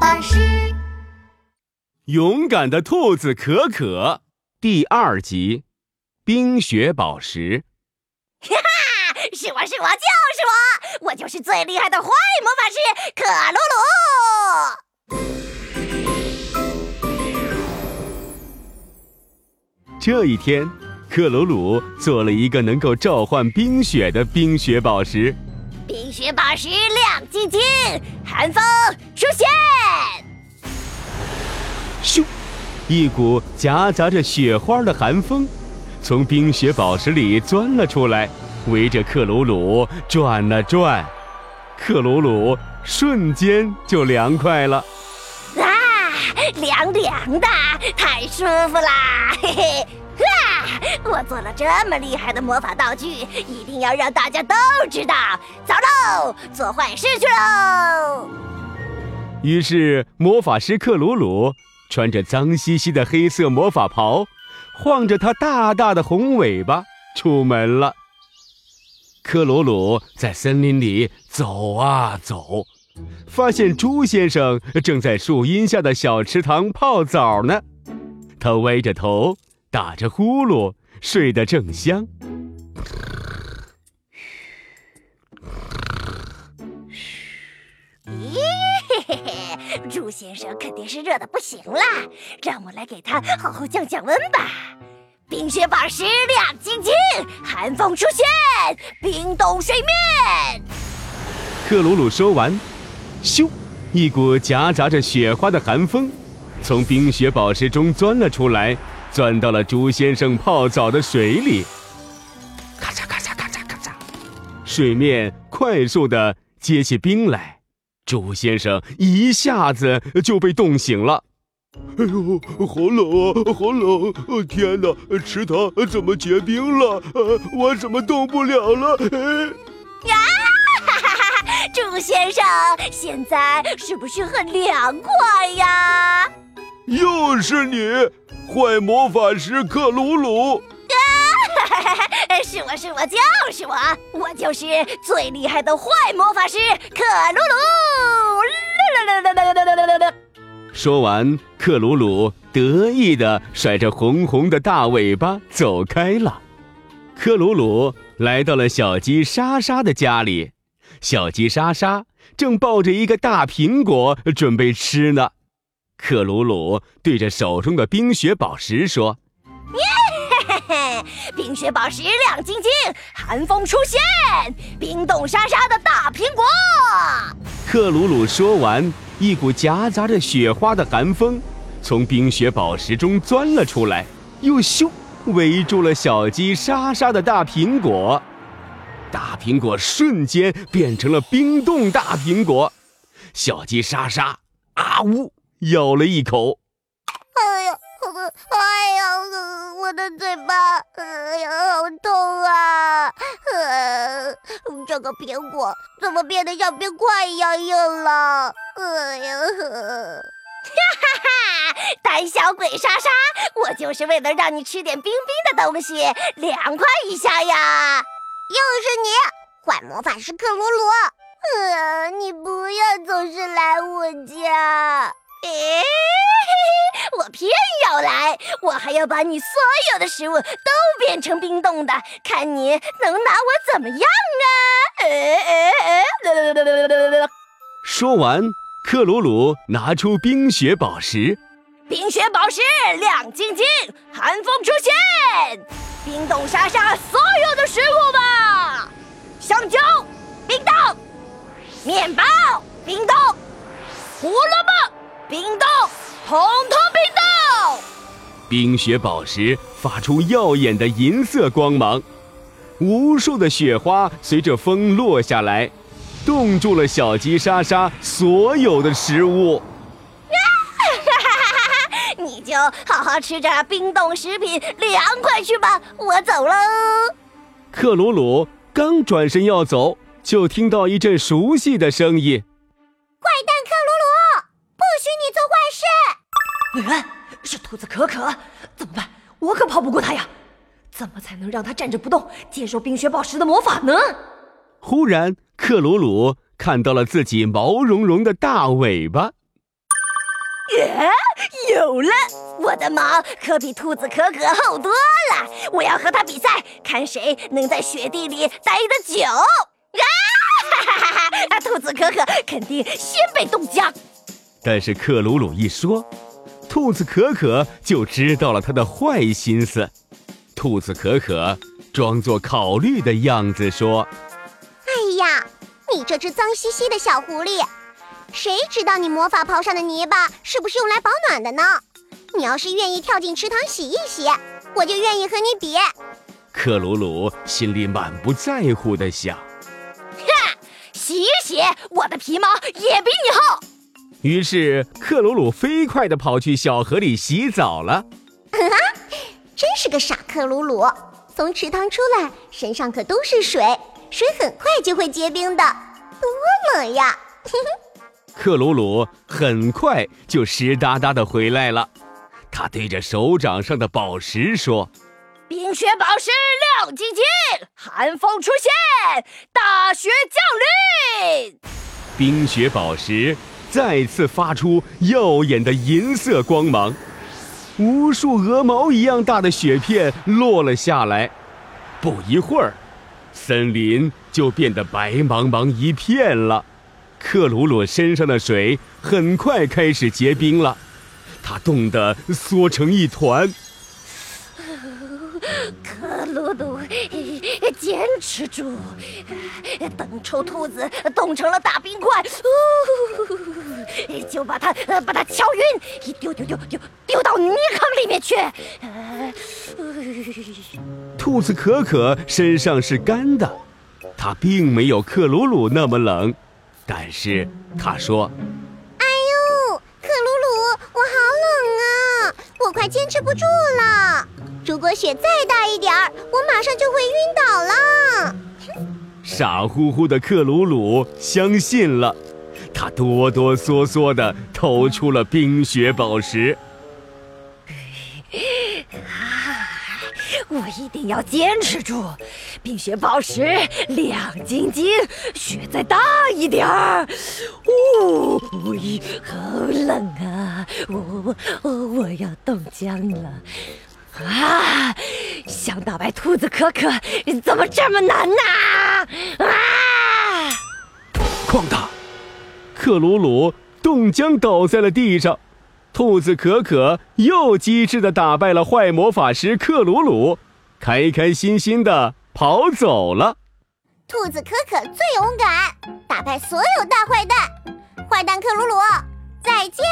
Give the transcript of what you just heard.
巴士。勇敢的兔子可可第二集：冰雪宝石。哈哈，是我是我就是我，我就是最厉害的坏魔法师可鲁鲁。这一天，克鲁鲁做了一个能够召唤冰雪的冰雪宝石。冰雪宝石亮晶晶，寒风出现。咻！一股夹杂着雪花的寒风从冰雪宝石里钻了出来，围着克鲁鲁转了转。克鲁鲁瞬间就凉快了。啊，凉凉的，太舒服啦！嘿嘿。我做了这么厉害的魔法道具，一定要让大家都知道。走喽，做坏事去喽！于是，魔法师克鲁鲁穿着脏兮兮的黑色魔法袍，晃着他大大的红尾巴出门了。克鲁鲁在森林里走啊走，发现猪先生正在树荫下的小池塘泡澡呢。他歪着头，打着呼噜。睡得正香。咦，嘿嘿，猪先生肯定是热的不行了，让我来给他好好降降温吧。冰雪宝石亮晶晶，寒风出现，冰冻水面。克鲁鲁说完，咻，一股夹杂着雪花的寒风从冰雪宝石中钻了出来。钻到了猪先生泡澡的水里，咔嚓咔嚓咔嚓咔嚓，水面快速的结起冰来，猪先生一下子就被冻醒了。哎呦，好冷啊，好冷！天哪，池塘怎么结冰了？我怎么动不了了？呀，哈哈哈哈！猪先生，现在是不是很凉快呀？又是你！坏魔法师克鲁鲁！啊，是我是我就是我，我就是最厉害的坏魔法师克鲁鲁！说完，克鲁鲁得意的甩着红红的大尾巴走开了。克鲁鲁来到了小鸡莎莎的家里，小鸡莎莎正抱着一个大苹果准备吃呢。克鲁鲁对着手中的冰雪宝石说：“耶，冰雪宝石亮晶晶，寒风出现，冰冻沙沙的大苹果。”克鲁鲁说完，一股夹杂着雪花的寒风从冰雪宝石中钻了出来，又咻围住了小鸡莎莎的大苹果。大苹果瞬间变成了冰冻大苹果，小鸡莎莎啊呜！咬了一口，哎呀，哎呀，我的嘴巴，哎呀，好痛啊！这个苹果怎么变得像冰块一样硬了？哎呀，哈哈哈！胆小鬼莎莎，我就是为了让你吃点冰冰的东西，凉快一下呀！又是你，坏魔法师克鲁鲁！呃，你不要总是来我家。我还要把你所有的食物都变成冰冻的，看你能拿我怎么样啊！哎哎哎！说完，克鲁鲁拿出冰雪宝石，冰雪宝石亮晶晶，寒风出现，冰冻沙沙所有的食物吧！香蕉，冰冻；面包，冰冻；胡萝卜。冰冻，统统！冰雪宝石发出耀眼的银色光芒，无数的雪花随着风落下来，冻住了小鸡莎莎所有的食物。你就好好吃着冰冻食品，凉快去吧！我走喽。克鲁鲁刚转身要走，就听到一阵熟悉的声音。哎，是兔子可可，怎么办？我可跑不过他呀！怎么才能让他站着不动，接受冰雪宝石的魔法呢？忽然，克鲁鲁看到了自己毛茸茸的大尾巴。耶，有了！我的毛可比兔子可可厚多了。我要和它比赛，看谁能在雪地里待得久。啊哈哈哈哈！兔子可可肯定先被冻僵。但是克鲁鲁一说，兔子可可就知道了他的坏心思。兔子可可装作考虑的样子说：“哎呀，你这只脏兮兮的小狐狸，谁知道你魔法袍上的泥巴是不是用来保暖的呢？你要是愿意跳进池塘洗一洗，我就愿意和你比。”克鲁鲁心里满不在乎地想：“哈，洗一洗，我的皮毛也比你厚。”于是克鲁鲁飞快地跑去小河里洗澡了。真是个傻克鲁鲁！从池塘出来，身上可都是水，水很快就会结冰的，多冷呀！克鲁鲁很快就湿哒哒的回来了，他对着手掌上的宝石说：“冰雪宝石亮晶晶，寒风出现，大雪降临。”冰雪宝石再次发出耀眼的银色光芒。无数鹅毛一样大的雪片落了下来，不一会儿，森林就变得白茫茫一片了。克鲁鲁身上的水很快开始结冰了，他冻得缩成一团。克鲁鲁，坚持住！等臭兔子冻成了大冰块，就把它把它敲晕，一丢丢丢丢丢到泥坑里面去。兔子可可身上是干的，它并没有克鲁鲁那么冷，但是他说：“哎呦，克鲁鲁，我好冷啊，我快坚持不住了。”如果雪再大一点儿，我马上就会晕倒了。傻乎乎的克鲁鲁相信了，他哆哆嗦嗦地投出了冰雪宝石。我一定要坚持住！冰雪宝石亮晶晶，雪再大一点儿。哦，好冷啊！我我我要冻僵了。啊！想打败兔子可可，怎么这么难呢？啊！哐当！克鲁鲁冻僵倒在了地上，兔子可可又机智的打败了坏魔法师克鲁鲁，开开心心的跑走了。兔子可可最勇敢，打败所有大坏蛋，坏蛋克鲁鲁，再见。